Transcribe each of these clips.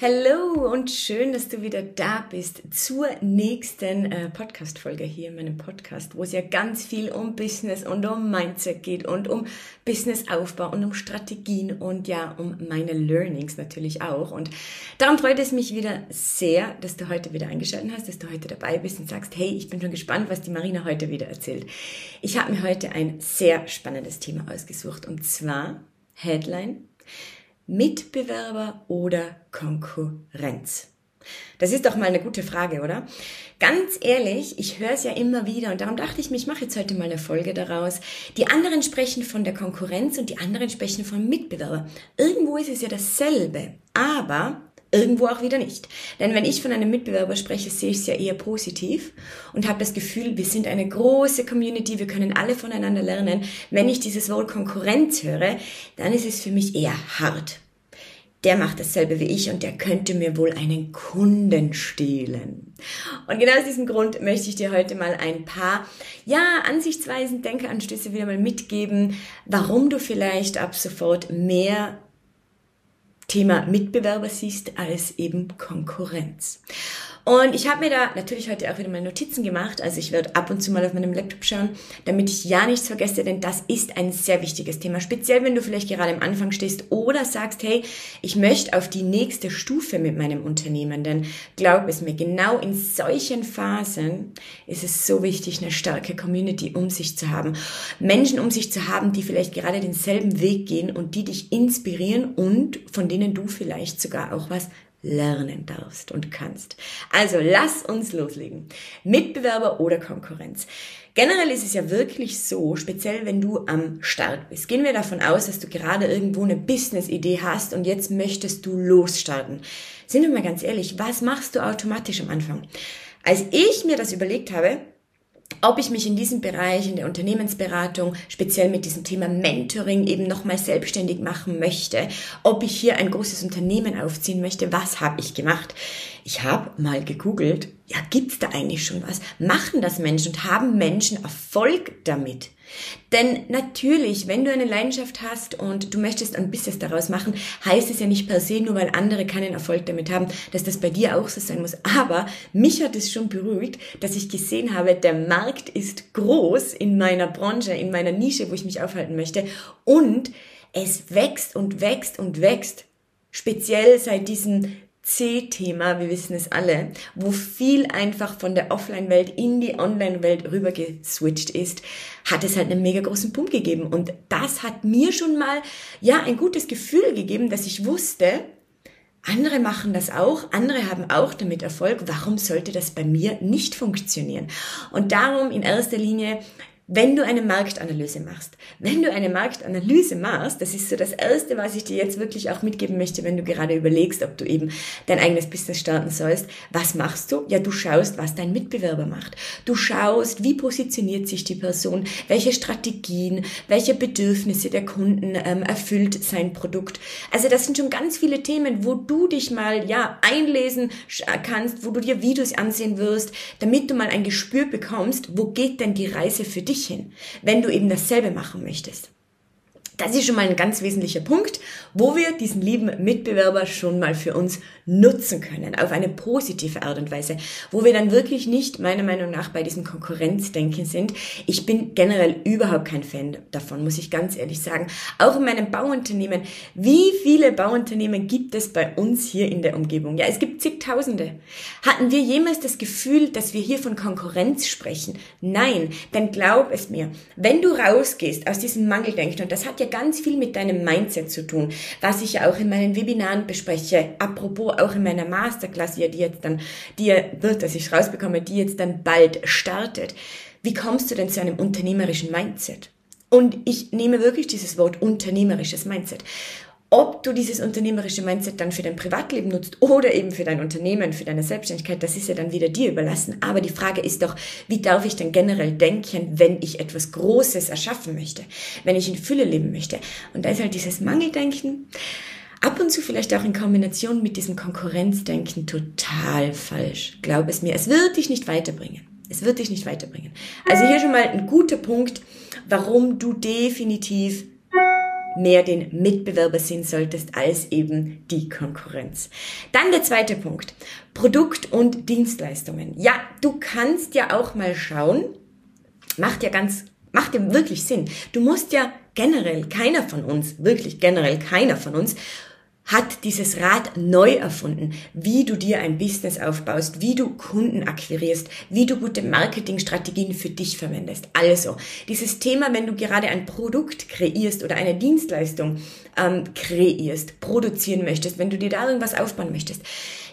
Hallo und schön, dass du wieder da bist zur nächsten äh, Podcast-Folge hier in meinem Podcast, wo es ja ganz viel um Business und um Mindset geht und um Businessaufbau und um Strategien und ja, um meine Learnings natürlich auch. Und darum freut es mich wieder sehr, dass du heute wieder eingeschaltet hast, dass du heute dabei bist und sagst, hey, ich bin schon gespannt, was die Marina heute wieder erzählt. Ich habe mir heute ein sehr spannendes Thema ausgesucht und zwar Headline Mitbewerber oder Konkurrenz? Das ist doch mal eine gute Frage, oder? Ganz ehrlich, ich höre es ja immer wieder und darum dachte ich mir, ich mache jetzt heute mal eine Folge daraus. Die anderen sprechen von der Konkurrenz und die anderen sprechen von Mitbewerber. Irgendwo ist es ja dasselbe, aber irgendwo auch wieder nicht. Denn wenn ich von einem Mitbewerber spreche, sehe ich es ja eher positiv und habe das Gefühl, wir sind eine große Community, wir können alle voneinander lernen. Wenn ich dieses Wort Konkurrenz höre, dann ist es für mich eher hart. Der macht dasselbe wie ich und der könnte mir wohl einen Kunden stehlen. Und genau aus diesem Grund möchte ich dir heute mal ein paar, ja, Ansichtsweisen, Denkeanstöße wieder mal mitgeben, warum du vielleicht ab sofort mehr Thema Mitbewerber siehst als eben Konkurrenz. Und ich habe mir da natürlich heute auch wieder meine Notizen gemacht. Also ich werde ab und zu mal auf meinem Laptop schauen, damit ich ja nichts vergesse, denn das ist ein sehr wichtiges Thema. Speziell wenn du vielleicht gerade am Anfang stehst oder sagst, hey, ich möchte auf die nächste Stufe mit meinem Unternehmen. Denn glaub es mir, genau in solchen Phasen ist es so wichtig, eine starke Community um sich zu haben. Menschen um sich zu haben, die vielleicht gerade denselben Weg gehen und die dich inspirieren und von denen du vielleicht sogar auch was lernen darfst und kannst. Also lass uns loslegen. Mitbewerber oder Konkurrenz. Generell ist es ja wirklich so, speziell wenn du am Start bist. Gehen wir davon aus, dass du gerade irgendwo eine Business-Idee hast und jetzt möchtest du losstarten. Sind wir mal ganz ehrlich, was machst du automatisch am Anfang? Als ich mir das überlegt habe, ob ich mich in diesem Bereich, in der Unternehmensberatung, speziell mit diesem Thema Mentoring eben nochmal selbstständig machen möchte, ob ich hier ein großes Unternehmen aufziehen möchte, was habe ich gemacht? Ich habe mal gegoogelt, ja, gibt's da eigentlich schon was? Machen das Menschen und haben Menschen Erfolg damit? Denn natürlich, wenn du eine Leidenschaft hast und du möchtest ein Business daraus machen, heißt es ja nicht per se, nur weil andere keinen Erfolg damit haben, dass das bei dir auch so sein muss. Aber mich hat es schon beruhigt, dass ich gesehen habe, der Markt ist groß in meiner Branche, in meiner Nische, wo ich mich aufhalten möchte und es wächst und wächst und wächst. Speziell seit diesen C-Thema, wir wissen es alle, wo viel einfach von der Offline-Welt in die Online-Welt rüber geswitcht ist, hat es halt einen mega großen Pump gegeben. Und das hat mir schon mal, ja, ein gutes Gefühl gegeben, dass ich wusste, andere machen das auch, andere haben auch damit Erfolg. Warum sollte das bei mir nicht funktionieren? Und darum in erster Linie wenn du eine Marktanalyse machst. Wenn du eine Marktanalyse machst, das ist so das Erste, was ich dir jetzt wirklich auch mitgeben möchte, wenn du gerade überlegst, ob du eben dein eigenes Business starten sollst. Was machst du? Ja, du schaust, was dein Mitbewerber macht. Du schaust, wie positioniert sich die Person, welche Strategien, welche Bedürfnisse der Kunden ähm, erfüllt sein Produkt. Also das sind schon ganz viele Themen, wo du dich mal ja einlesen kannst, wo du dir Videos ansehen wirst, damit du mal ein Gespür bekommst, wo geht denn die Reise für dich dich hin, wenn du eben dasselbe machen möchtest. Das ist schon mal ein ganz wesentlicher Punkt, wo wir diesen lieben Mitbewerber schon mal für uns nutzen können, auf eine positive Art und Weise, wo wir dann wirklich nicht, meiner Meinung nach, bei diesem Konkurrenzdenken sind. Ich bin generell überhaupt kein Fan davon, muss ich ganz ehrlich sagen. Auch in meinem Bauunternehmen. Wie viele Bauunternehmen gibt es bei uns hier in der Umgebung? Ja, es gibt zigtausende. Hatten wir jemals das Gefühl, dass wir hier von Konkurrenz sprechen? Nein, denn glaub es mir, wenn du rausgehst aus diesem Mangeldenken, und das hat ja ganz viel mit deinem Mindset zu tun, was ich ja auch in meinen Webinaren bespreche, apropos auch in meiner Masterclass, die jetzt dann, die wird, dass ich rausbekomme, die jetzt dann bald startet. Wie kommst du denn zu einem unternehmerischen Mindset? Und ich nehme wirklich dieses Wort unternehmerisches Mindset. Ob du dieses unternehmerische Mindset dann für dein Privatleben nutzt oder eben für dein Unternehmen, für deine Selbstständigkeit, das ist ja dann wieder dir überlassen. Aber die Frage ist doch, wie darf ich denn generell denken, wenn ich etwas Großes erschaffen möchte, wenn ich in Fülle leben möchte? Und da ist halt dieses Mangeldenken, ab und zu vielleicht auch in Kombination mit diesem Konkurrenzdenken total falsch. Glaub es mir, es wird dich nicht weiterbringen. Es wird dich nicht weiterbringen. Also hier schon mal ein guter Punkt, warum du definitiv mehr den Mitbewerber sehen solltest als eben die Konkurrenz. Dann der zweite Punkt. Produkt und Dienstleistungen. Ja, du kannst ja auch mal schauen, macht ja ganz, macht ja wirklich Sinn. Du musst ja generell, keiner von uns, wirklich generell keiner von uns, hat dieses Rad neu erfunden, wie du dir ein Business aufbaust, wie du Kunden akquirierst, wie du gute Marketingstrategien für dich verwendest. Also, dieses Thema, wenn du gerade ein Produkt kreierst oder eine Dienstleistung ähm, kreierst, produzieren möchtest, wenn du dir da irgendwas aufbauen möchtest,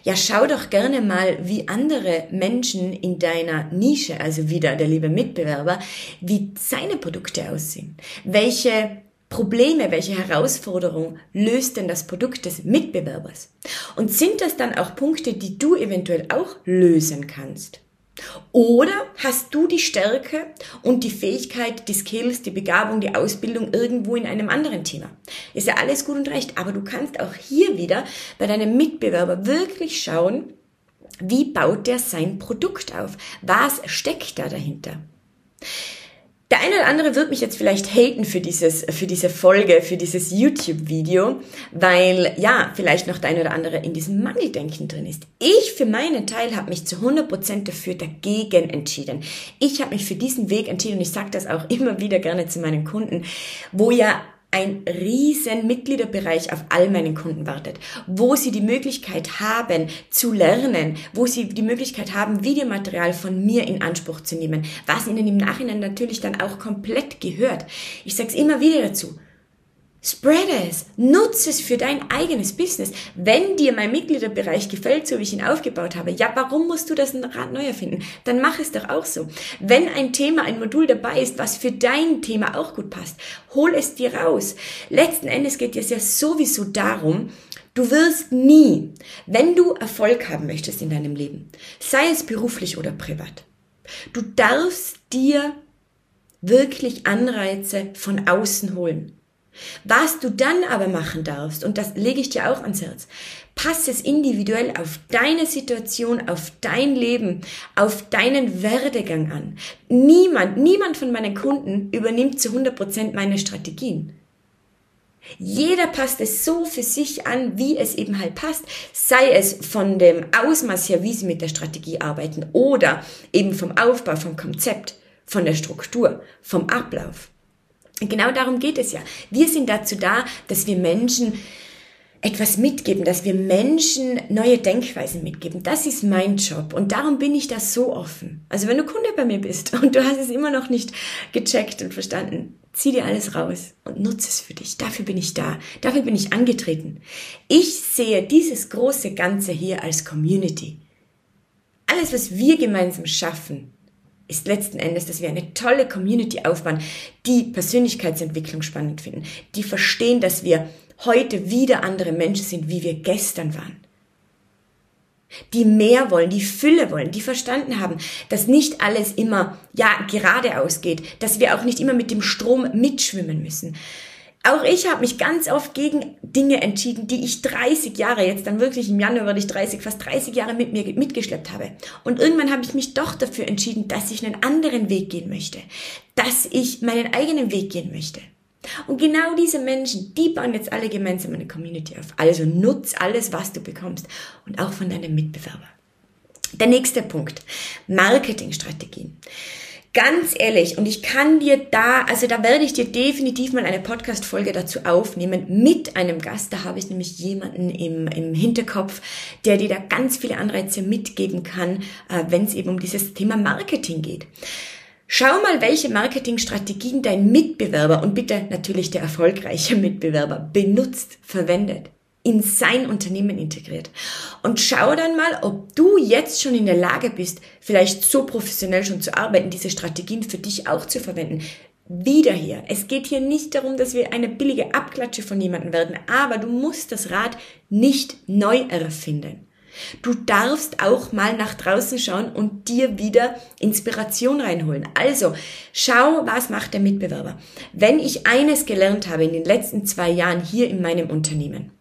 ja, schau doch gerne mal, wie andere Menschen in deiner Nische, also wieder der liebe Mitbewerber, wie seine Produkte aussehen, welche Probleme, welche Herausforderung löst denn das Produkt des Mitbewerbers? Und sind das dann auch Punkte, die du eventuell auch lösen kannst? Oder hast du die Stärke und die Fähigkeit, die Skills, die Begabung, die Ausbildung irgendwo in einem anderen Thema? Ist ja alles gut und recht, aber du kannst auch hier wieder bei deinem Mitbewerber wirklich schauen, wie baut der sein Produkt auf? Was steckt da dahinter? Der eine oder andere wird mich jetzt vielleicht haten für dieses, für diese Folge, für dieses YouTube-Video, weil ja, vielleicht noch der eine oder andere in diesem Mangeldenken drin ist. Ich für meinen Teil habe mich zu 100% dafür dagegen entschieden. Ich habe mich für diesen Weg entschieden und ich sage das auch immer wieder gerne zu meinen Kunden, wo ja ein riesen Mitgliederbereich auf all meinen Kunden wartet, wo sie die Möglichkeit haben zu lernen, wo sie die Möglichkeit haben, Videomaterial von mir in Anspruch zu nehmen, was ihnen im Nachhinein natürlich dann auch komplett gehört. Ich sage es immer wieder dazu. Spread es, nutze es für dein eigenes Business. Wenn dir mein Mitgliederbereich gefällt, so wie ich ihn aufgebaut habe, ja, warum musst du das Rad neu erfinden? Dann mach es doch auch so. Wenn ein Thema, ein Modul dabei ist, was für dein Thema auch gut passt, hol es dir raus. Letzten Endes geht es ja sowieso darum, Du wirst nie, wenn du Erfolg haben möchtest in deinem Leben, sei es beruflich oder privat, du darfst dir wirklich Anreize von außen holen. Was du dann aber machen darfst, und das lege ich dir auch ans Herz, passe es individuell auf deine Situation, auf dein Leben, auf deinen Werdegang an. Niemand, niemand von meinen Kunden übernimmt zu 100 Prozent meine Strategien. Jeder passt es so für sich an, wie es eben halt passt, sei es von dem Ausmaß her, wie sie mit der Strategie arbeiten oder eben vom Aufbau, vom Konzept, von der Struktur, vom Ablauf. Genau darum geht es ja. Wir sind dazu da, dass wir Menschen etwas mitgeben, dass wir Menschen neue Denkweisen mitgeben. Das ist mein Job und darum bin ich da so offen. Also wenn du Kunde bei mir bist und du hast es immer noch nicht gecheckt und verstanden, zieh dir alles raus und nutze es für dich. Dafür bin ich da. Dafür bin ich angetreten. Ich sehe dieses große Ganze hier als Community. Alles, was wir gemeinsam schaffen, ist letzten Endes, dass wir eine tolle Community aufbauen, die Persönlichkeitsentwicklung spannend finden, die verstehen, dass wir heute wieder andere Menschen sind, wie wir gestern waren. Die mehr wollen, die Fülle wollen, die verstanden haben, dass nicht alles immer, ja, geradeaus geht, dass wir auch nicht immer mit dem Strom mitschwimmen müssen, auch ich habe mich ganz oft gegen Dinge entschieden, die ich 30 Jahre, jetzt dann wirklich im Januar werde ich 30, fast 30 Jahre mit mir mitgeschleppt habe. Und irgendwann habe ich mich doch dafür entschieden, dass ich einen anderen Weg gehen möchte, dass ich meinen eigenen Weg gehen möchte. Und genau diese Menschen, die bauen jetzt alle gemeinsam eine Community auf. Also nutz alles, was du bekommst und auch von deinem Mitbewerber. Der nächste Punkt. Marketingstrategien. Ganz ehrlich, und ich kann dir da, also da werde ich dir definitiv mal eine Podcast-Folge dazu aufnehmen mit einem Gast. Da habe ich nämlich jemanden im, im Hinterkopf, der dir da ganz viele Anreize mitgeben kann, äh, wenn es eben um dieses Thema Marketing geht. Schau mal, welche Marketingstrategien dein Mitbewerber und bitte natürlich der erfolgreiche Mitbewerber benutzt, verwendet in sein Unternehmen integriert. Und schau dann mal, ob du jetzt schon in der Lage bist, vielleicht so professionell schon zu arbeiten, diese Strategien für dich auch zu verwenden. wieder hier. Es geht hier nicht darum, dass wir eine billige Abklatsche von jemandem werden, aber du musst das Rad nicht neu erfinden. Du darfst auch mal nach draußen schauen und dir wieder Inspiration reinholen. Also, schau, was macht der Mitbewerber. Wenn ich eines gelernt habe in den letzten zwei Jahren hier in meinem Unternehmen,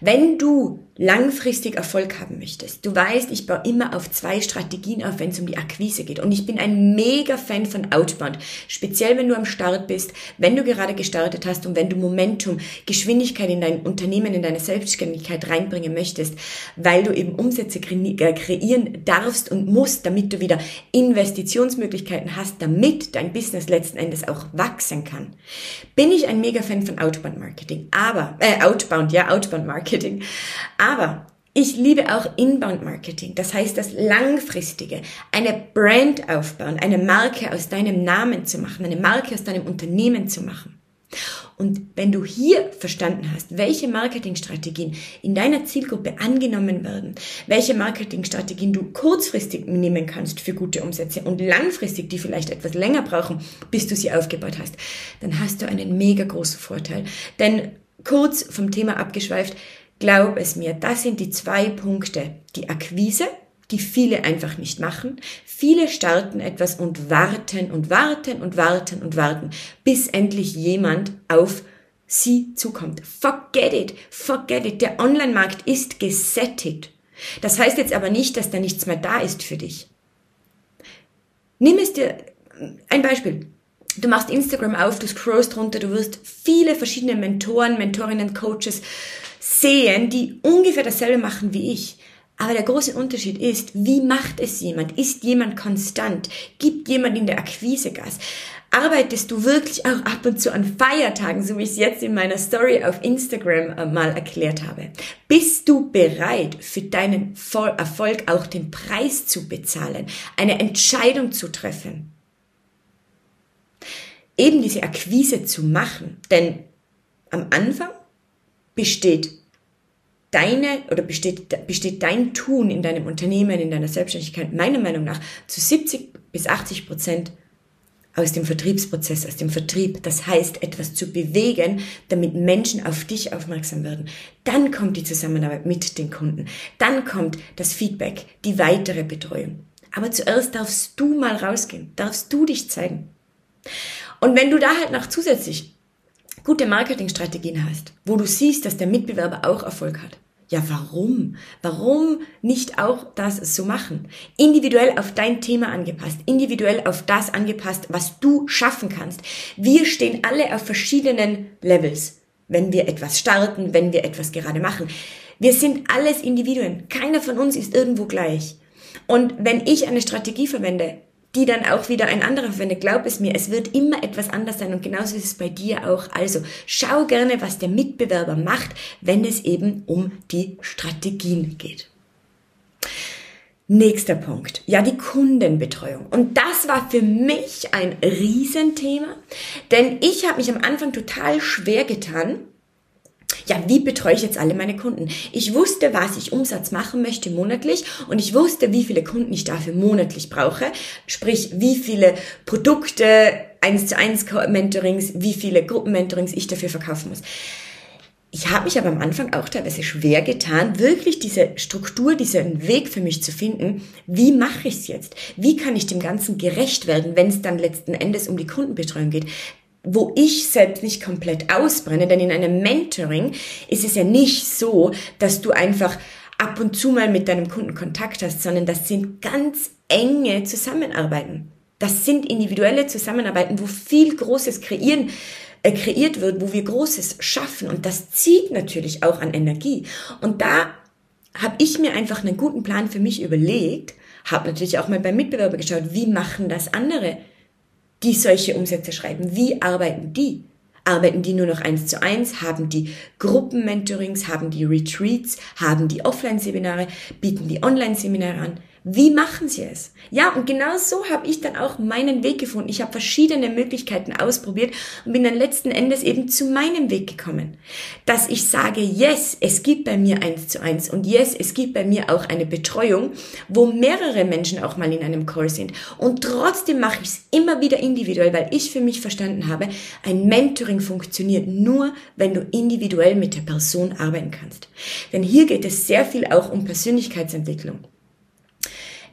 wenn du langfristig Erfolg haben möchtest, du weißt, ich baue immer auf zwei Strategien auf, wenn es um die Akquise geht. Und ich bin ein mega Fan von Outbound. Speziell, wenn du am Start bist, wenn du gerade gestartet hast und wenn du Momentum, Geschwindigkeit in dein Unternehmen, in deine Selbstständigkeit reinbringen möchtest, weil du eben Umsätze äh, kreieren darfst und musst, damit du wieder Investitionsmöglichkeiten hast, damit dein Business letzten Endes auch wachsen kann. Bin ich ein mega Fan von Outbound Marketing. Aber, äh, Outbound, ja, Outbound Marketing. Marketing. Aber ich liebe auch Inbound Marketing. Das heißt, das Langfristige. Eine Brand aufbauen, eine Marke aus deinem Namen zu machen, eine Marke aus deinem Unternehmen zu machen. Und wenn du hier verstanden hast, welche Marketingstrategien in deiner Zielgruppe angenommen werden, welche Marketingstrategien du kurzfristig nehmen kannst für gute Umsätze und langfristig, die vielleicht etwas länger brauchen, bis du sie aufgebaut hast, dann hast du einen mega großen Vorteil. Denn kurz vom Thema abgeschweift, glaub es mir, das sind die zwei Punkte. Die Akquise, die viele einfach nicht machen. Viele starten etwas und warten und warten und warten und warten, bis endlich jemand auf sie zukommt. Forget it, forget it. Der Online-Markt ist gesättigt. Das heißt jetzt aber nicht, dass da nichts mehr da ist für dich. Nimm es dir ein Beispiel. Du machst Instagram auf, du scrollst runter, du wirst viele verschiedene Mentoren, Mentorinnen, Coaches sehen, die ungefähr dasselbe machen wie ich. Aber der große Unterschied ist, wie macht es jemand? Ist jemand konstant? Gibt jemand in der Akquise Gas? Arbeitest du wirklich auch ab und zu an Feiertagen, so wie ich es jetzt in meiner Story auf Instagram äh, mal erklärt habe? Bist du bereit, für deinen Erfolg auch den Preis zu bezahlen, eine Entscheidung zu treffen? eben diese Akquise zu machen. Denn am Anfang besteht deine oder besteht, besteht dein Tun in deinem Unternehmen, in deiner Selbstständigkeit meiner Meinung nach zu 70 bis 80 Prozent aus dem Vertriebsprozess, aus dem Vertrieb. Das heißt, etwas zu bewegen, damit Menschen auf dich aufmerksam werden. Dann kommt die Zusammenarbeit mit den Kunden. Dann kommt das Feedback, die weitere Betreuung. Aber zuerst darfst du mal rausgehen, darfst du dich zeigen. Und wenn du da halt noch zusätzlich gute Marketingstrategien hast, wo du siehst, dass der Mitbewerber auch Erfolg hat, ja, warum? Warum nicht auch das so machen? Individuell auf dein Thema angepasst, individuell auf das angepasst, was du schaffen kannst. Wir stehen alle auf verschiedenen Levels, wenn wir etwas starten, wenn wir etwas gerade machen. Wir sind alles Individuen. Keiner von uns ist irgendwo gleich. Und wenn ich eine Strategie verwende, die dann auch wieder ein anderer verwendet. Glaub es mir, es wird immer etwas anders sein und genauso ist es bei dir auch. Also schau gerne, was der Mitbewerber macht, wenn es eben um die Strategien geht. Nächster Punkt. Ja, die Kundenbetreuung. Und das war für mich ein Riesenthema, denn ich habe mich am Anfang total schwer getan, ja, wie betreue ich jetzt alle meine Kunden? Ich wusste, was ich Umsatz machen möchte monatlich und ich wusste, wie viele Kunden ich dafür monatlich brauche. Sprich, wie viele Produkte, eins zu eins Mentorings, wie viele Gruppenmentorings ich dafür verkaufen muss. Ich habe mich aber am Anfang auch teilweise schwer getan, wirklich diese Struktur, diesen Weg für mich zu finden. Wie mache ich es jetzt? Wie kann ich dem Ganzen gerecht werden, wenn es dann letzten Endes um die Kundenbetreuung geht? Wo ich selbst nicht komplett ausbrenne, denn in einem Mentoring ist es ja nicht so, dass du einfach ab und zu mal mit deinem Kunden Kontakt hast, sondern das sind ganz enge Zusammenarbeiten. Das sind individuelle Zusammenarbeiten, wo viel Großes kreieren, äh, kreiert wird, wo wir Großes schaffen. Und das zieht natürlich auch an Energie. Und da habe ich mir einfach einen guten Plan für mich überlegt, habe natürlich auch mal beim Mitbewerber geschaut, wie machen das andere die solche Umsätze schreiben. Wie arbeiten die? Arbeiten die nur noch eins zu eins? Haben die Gruppenmentorings? Haben die Retreats? Haben die Offline-Seminare? Bieten die Online-Seminare an? Wie machen sie es? Ja, und genau so habe ich dann auch meinen Weg gefunden. Ich habe verschiedene Möglichkeiten ausprobiert und bin dann letzten Endes eben zu meinem Weg gekommen. Dass ich sage, yes, es gibt bei mir eins zu eins und yes, es gibt bei mir auch eine Betreuung, wo mehrere Menschen auch mal in einem Call sind. Und trotzdem mache ich es immer wieder individuell, weil ich für mich verstanden habe, ein Mentoring funktioniert nur, wenn du individuell mit der Person arbeiten kannst. Denn hier geht es sehr viel auch um Persönlichkeitsentwicklung.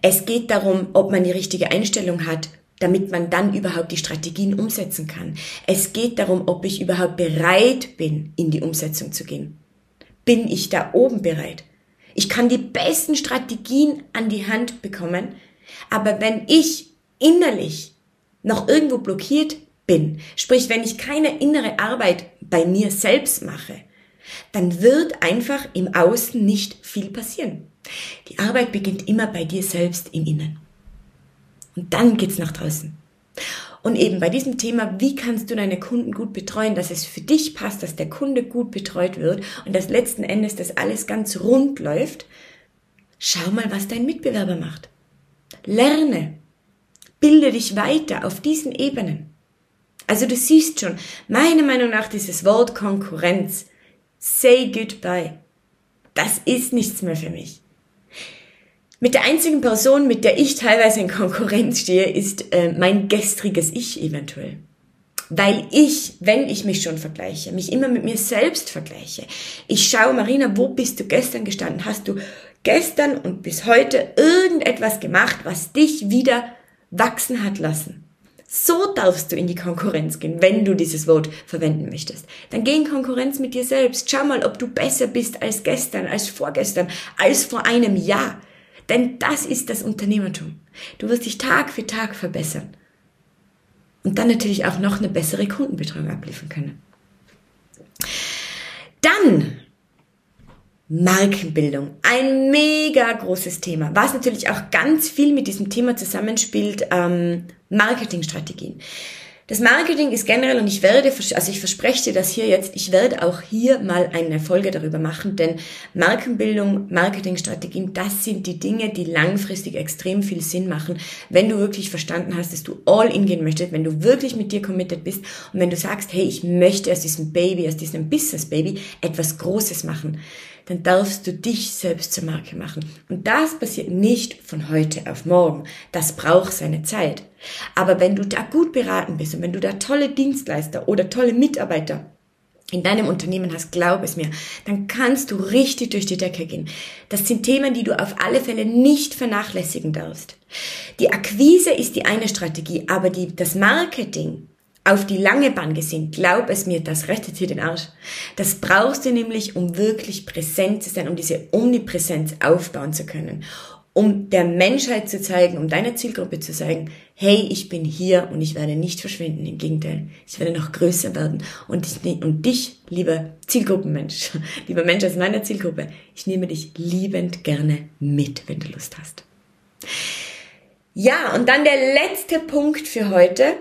Es geht darum, ob man die richtige Einstellung hat, damit man dann überhaupt die Strategien umsetzen kann. Es geht darum, ob ich überhaupt bereit bin, in die Umsetzung zu gehen. Bin ich da oben bereit? Ich kann die besten Strategien an die Hand bekommen, aber wenn ich innerlich noch irgendwo blockiert bin, sprich wenn ich keine innere Arbeit bei mir selbst mache, dann wird einfach im Außen nicht viel passieren. Die Arbeit beginnt immer bei dir selbst im Innen. Und dann geht's nach draußen. Und eben bei diesem Thema, wie kannst du deine Kunden gut betreuen, dass es für dich passt, dass der Kunde gut betreut wird und dass letzten Endes das alles ganz rund läuft, schau mal, was dein Mitbewerber macht. Lerne. Bilde dich weiter auf diesen Ebenen. Also du siehst schon, meiner Meinung nach dieses Wort Konkurrenz, say goodbye. Das ist nichts mehr für mich. Mit der einzigen Person, mit der ich teilweise in Konkurrenz stehe, ist äh, mein gestriges Ich eventuell. Weil ich, wenn ich mich schon vergleiche, mich immer mit mir selbst vergleiche. Ich schaue, Marina, wo bist du gestern gestanden? Hast du gestern und bis heute irgendetwas gemacht, was dich wieder wachsen hat lassen? So darfst du in die Konkurrenz gehen, wenn du dieses Wort verwenden möchtest. Dann geh in Konkurrenz mit dir selbst. Schau mal, ob du besser bist als gestern, als vorgestern, als vor einem Jahr. Denn das ist das Unternehmertum. Du wirst dich Tag für Tag verbessern. Und dann natürlich auch noch eine bessere Kundenbetreuung abliefern können. Dann Markenbildung. Ein mega großes Thema. Was natürlich auch ganz viel mit diesem Thema zusammenspielt, ähm, Marketingstrategien. Das Marketing ist generell, und ich werde, also ich verspreche dir das hier jetzt, ich werde auch hier mal eine Folge darüber machen, denn Markenbildung, Marketingstrategien, das sind die Dinge, die langfristig extrem viel Sinn machen, wenn du wirklich verstanden hast, dass du all in gehen möchtest, wenn du wirklich mit dir committed bist und wenn du sagst, hey, ich möchte aus diesem Baby, aus diesem Business Baby etwas Großes machen dann darfst du dich selbst zur Marke machen. Und das passiert nicht von heute auf morgen. Das braucht seine Zeit. Aber wenn du da gut beraten bist und wenn du da tolle Dienstleister oder tolle Mitarbeiter in deinem Unternehmen hast, glaub es mir, dann kannst du richtig durch die Decke gehen. Das sind Themen, die du auf alle Fälle nicht vernachlässigen darfst. Die Akquise ist die eine Strategie, aber die, das Marketing auf die lange Bahn gesehen, glaub es mir, das rettet dir den Arsch. Das brauchst du nämlich, um wirklich präsent zu sein, um diese Omnipräsenz aufbauen zu können. Um der Menschheit zu zeigen, um deiner Zielgruppe zu zeigen, hey, ich bin hier und ich werde nicht verschwinden. Im Gegenteil, ich werde noch größer werden. Und, ich, und dich, lieber Zielgruppenmensch, lieber Mensch aus meiner Zielgruppe, ich nehme dich liebend gerne mit, wenn du Lust hast. Ja, und dann der letzte Punkt für heute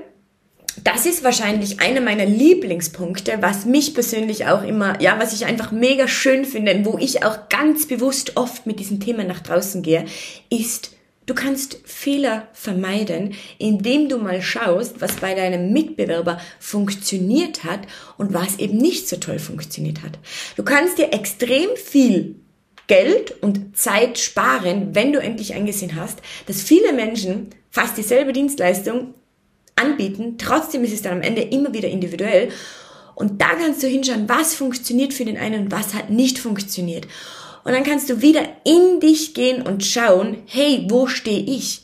das ist wahrscheinlich einer meiner Lieblingspunkte, was mich persönlich auch immer, ja, was ich einfach mega schön finde, wo ich auch ganz bewusst oft mit diesem Thema nach draußen gehe, ist, du kannst Fehler vermeiden, indem du mal schaust, was bei deinem Mitbewerber funktioniert hat und was eben nicht so toll funktioniert hat. Du kannst dir extrem viel Geld und Zeit sparen, wenn du endlich eingesehen hast, dass viele Menschen fast dieselbe Dienstleistung anbieten. Trotzdem ist es dann am Ende immer wieder individuell. Und da kannst du hinschauen, was funktioniert für den einen und was hat nicht funktioniert. Und dann kannst du wieder in dich gehen und schauen, hey, wo stehe ich?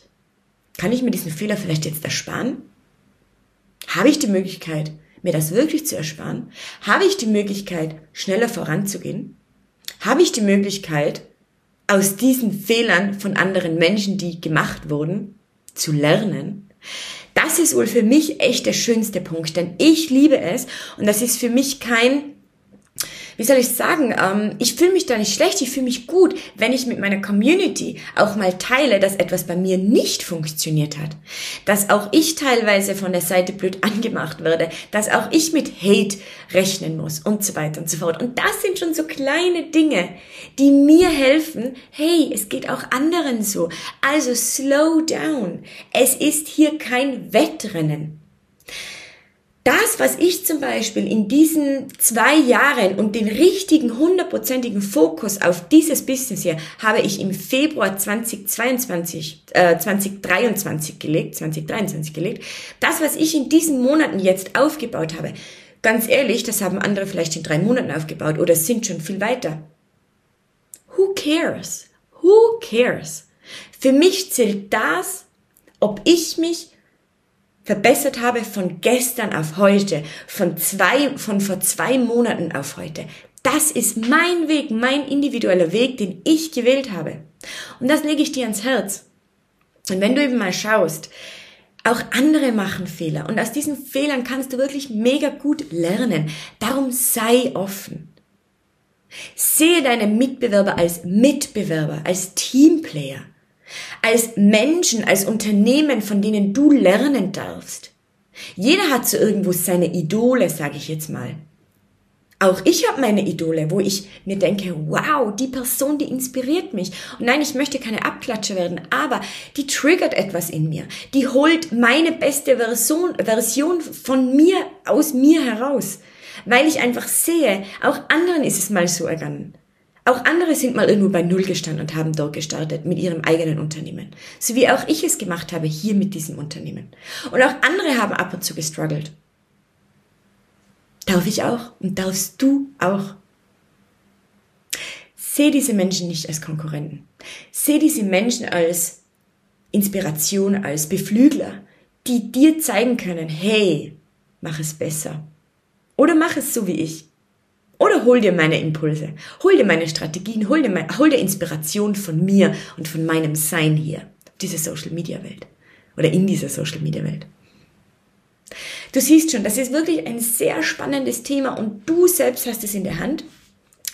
Kann ich mir diesen Fehler vielleicht jetzt ersparen? Habe ich die Möglichkeit, mir das wirklich zu ersparen? Habe ich die Möglichkeit, schneller voranzugehen? Habe ich die Möglichkeit, aus diesen Fehlern von anderen Menschen, die gemacht wurden, zu lernen? Das ist wohl für mich echt der schönste Punkt, denn ich liebe es und das ist für mich kein, wie soll ich sagen, ähm, ich fühle mich da nicht schlecht, ich fühle mich gut, wenn ich mit meiner Community auch mal teile, dass etwas bei mir nicht funktioniert hat. Dass auch ich teilweise von der Seite blöd angemacht werde, dass auch ich mit Hate rechnen muss und so weiter und so fort. Und das sind schon so kleine Dinge, die mir helfen, hey, es geht auch anderen so. Also slow down. Es ist hier kein Wettrennen das, was ich zum Beispiel in diesen zwei Jahren und den richtigen hundertprozentigen Fokus auf dieses Business hier habe ich im Februar 2022, äh, 2023 gelegt, 2023 gelegt. Das, was ich in diesen Monaten jetzt aufgebaut habe, ganz ehrlich, das haben andere vielleicht in drei Monaten aufgebaut oder sind schon viel weiter. Who cares? Who cares? Für mich zählt das, ob ich mich verbessert habe von gestern auf heute, von zwei, von vor zwei Monaten auf heute. Das ist mein Weg, mein individueller Weg, den ich gewählt habe. Und das lege ich dir ans Herz. Und wenn du eben mal schaust, auch andere machen Fehler und aus diesen Fehlern kannst du wirklich mega gut lernen. Darum sei offen. Sehe deine Mitbewerber als Mitbewerber, als Teamplayer als Menschen, als Unternehmen, von denen du lernen darfst. Jeder hat so irgendwo seine Idole, sage ich jetzt mal. Auch ich habe meine Idole, wo ich mir denke, wow, die Person, die inspiriert mich. Und nein, ich möchte keine Abklatsche werden, aber die triggert etwas in mir. Die holt meine beste Version, Version von mir aus mir heraus. Weil ich einfach sehe, auch anderen ist es mal so ergangen. Auch andere sind mal irgendwo bei Null gestanden und haben dort gestartet mit ihrem eigenen Unternehmen. So wie auch ich es gemacht habe hier mit diesem Unternehmen. Und auch andere haben ab und zu gestruggelt. Darf ich auch und darfst du auch. Seh diese Menschen nicht als Konkurrenten. Seh diese Menschen als Inspiration, als Beflügler, die dir zeigen können, hey, mach es besser. Oder mach es so wie ich. Oder hol dir meine Impulse, hol dir meine Strategien, hol dir, hol dir Inspiration von mir und von meinem Sein hier, diese Social Media Welt. Oder in dieser Social Media Welt. Du siehst schon, das ist wirklich ein sehr spannendes Thema und du selbst hast es in der Hand,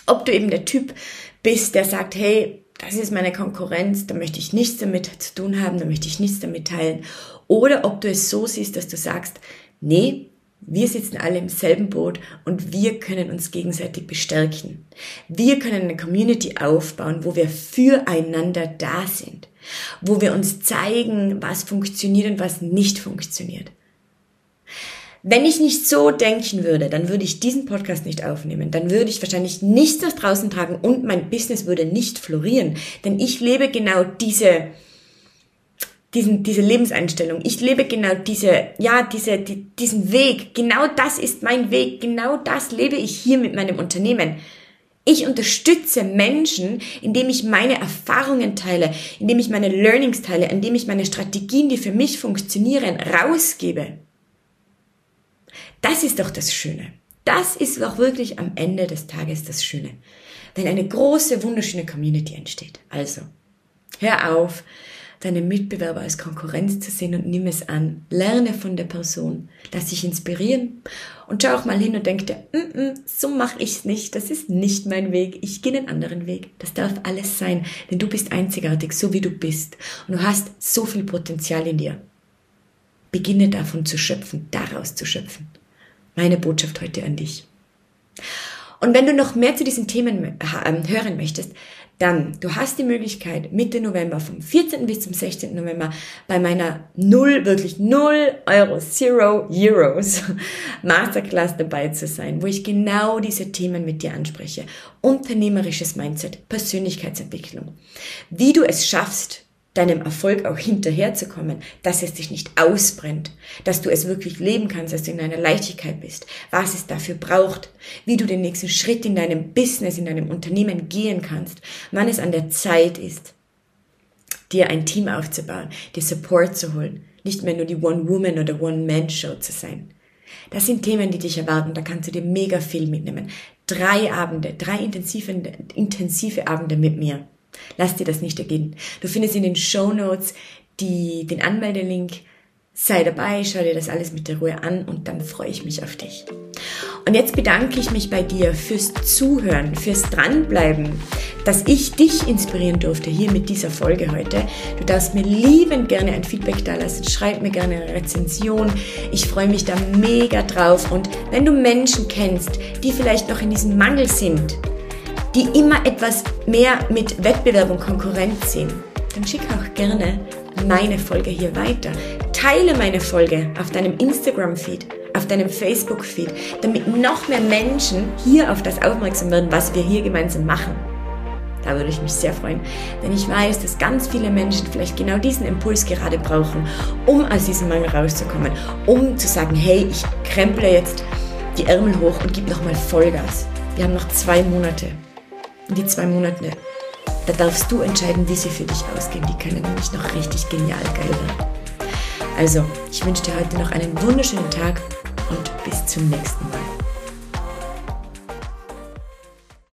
ob du eben der Typ bist, der sagt, hey, das ist meine Konkurrenz, da möchte ich nichts damit zu tun haben, da möchte ich nichts damit teilen. Oder ob du es so siehst, dass du sagst, nee, wir sitzen alle im selben Boot und wir können uns gegenseitig bestärken. Wir können eine Community aufbauen, wo wir füreinander da sind, wo wir uns zeigen, was funktioniert und was nicht funktioniert. Wenn ich nicht so denken würde, dann würde ich diesen Podcast nicht aufnehmen. Dann würde ich wahrscheinlich nichts nach draußen tragen und mein Business würde nicht florieren. Denn ich lebe genau diese, diesen, diese Lebenseinstellung. Ich lebe genau diese, ja, diese, die, diesen Weg. Genau das ist mein Weg. Genau das lebe ich hier mit meinem Unternehmen. Ich unterstütze Menschen, indem ich meine Erfahrungen teile, indem ich meine Learnings teile, indem ich meine Strategien, die für mich funktionieren, rausgebe. Das ist doch das Schöne. Das ist auch wirklich am Ende des Tages das Schöne. Wenn eine große, wunderschöne Community entsteht. Also, hör auf, deine Mitbewerber als Konkurrenz zu sehen und nimm es an. Lerne von der Person, lass dich inspirieren und schau auch mal hin und denk dir, mm -mm, so mache ich's nicht, das ist nicht mein Weg, ich gehe einen anderen Weg. Das darf alles sein, denn du bist einzigartig, so wie du bist und du hast so viel Potenzial in dir. Beginne davon zu schöpfen, daraus zu schöpfen. Meine Botschaft heute an dich. Und wenn du noch mehr zu diesen Themen ähm, hören möchtest, dann, du hast die Möglichkeit, Mitte November, vom 14. bis zum 16. November, bei meiner null, wirklich null Euro, Zero Euros Masterclass dabei zu sein, wo ich genau diese Themen mit dir anspreche. Unternehmerisches Mindset, Persönlichkeitsentwicklung. Wie du es schaffst, deinem Erfolg auch hinterherzukommen, dass es dich nicht ausbrennt, dass du es wirklich leben kannst, dass du in einer Leichtigkeit bist, was es dafür braucht, wie du den nächsten Schritt in deinem Business, in deinem Unternehmen gehen kannst, wann es an der Zeit ist, dir ein Team aufzubauen, dir Support zu holen, nicht mehr nur die One-Woman- oder One-Man-Show zu sein. Das sind Themen, die dich erwarten, da kannst du dir mega viel mitnehmen. Drei Abende, drei intensive, intensive Abende mit mir Lass dir das nicht ergehen. Du findest in den Show Notes die, den Anmeldelink. Sei dabei, schau dir das alles mit der Ruhe an und dann freue ich mich auf dich. Und jetzt bedanke ich mich bei dir fürs Zuhören, fürs Dranbleiben, dass ich dich inspirieren durfte hier mit dieser Folge heute. Du darfst mir liebend gerne ein Feedback da lassen, schreib mir gerne eine Rezension. Ich freue mich da mega drauf. Und wenn du Menschen kennst, die vielleicht noch in diesem Mangel sind, die immer etwas mehr mit Wettbewerb und Konkurrenz sehen, dann schick auch gerne meine Folge hier weiter. Teile meine Folge auf deinem Instagram-Feed auf deinem Facebook-Feed, damit noch mehr Menschen hier auf das aufmerksam werden, was wir hier gemeinsam machen. Da würde ich mich sehr freuen, denn ich weiß, dass ganz viele Menschen vielleicht genau diesen Impuls gerade brauchen, um aus diesem Mangel rauszukommen, um zu sagen, hey, ich kremple jetzt die Ärmel hoch und gebe nochmal Vollgas. Wir haben noch zwei Monate. Und die zwei Monate, da darfst du entscheiden, wie sie für dich ausgehen. Die können nämlich noch richtig genial geil werden. Also, ich wünsche dir heute noch einen wunderschönen Tag und bis zum nächsten Mal.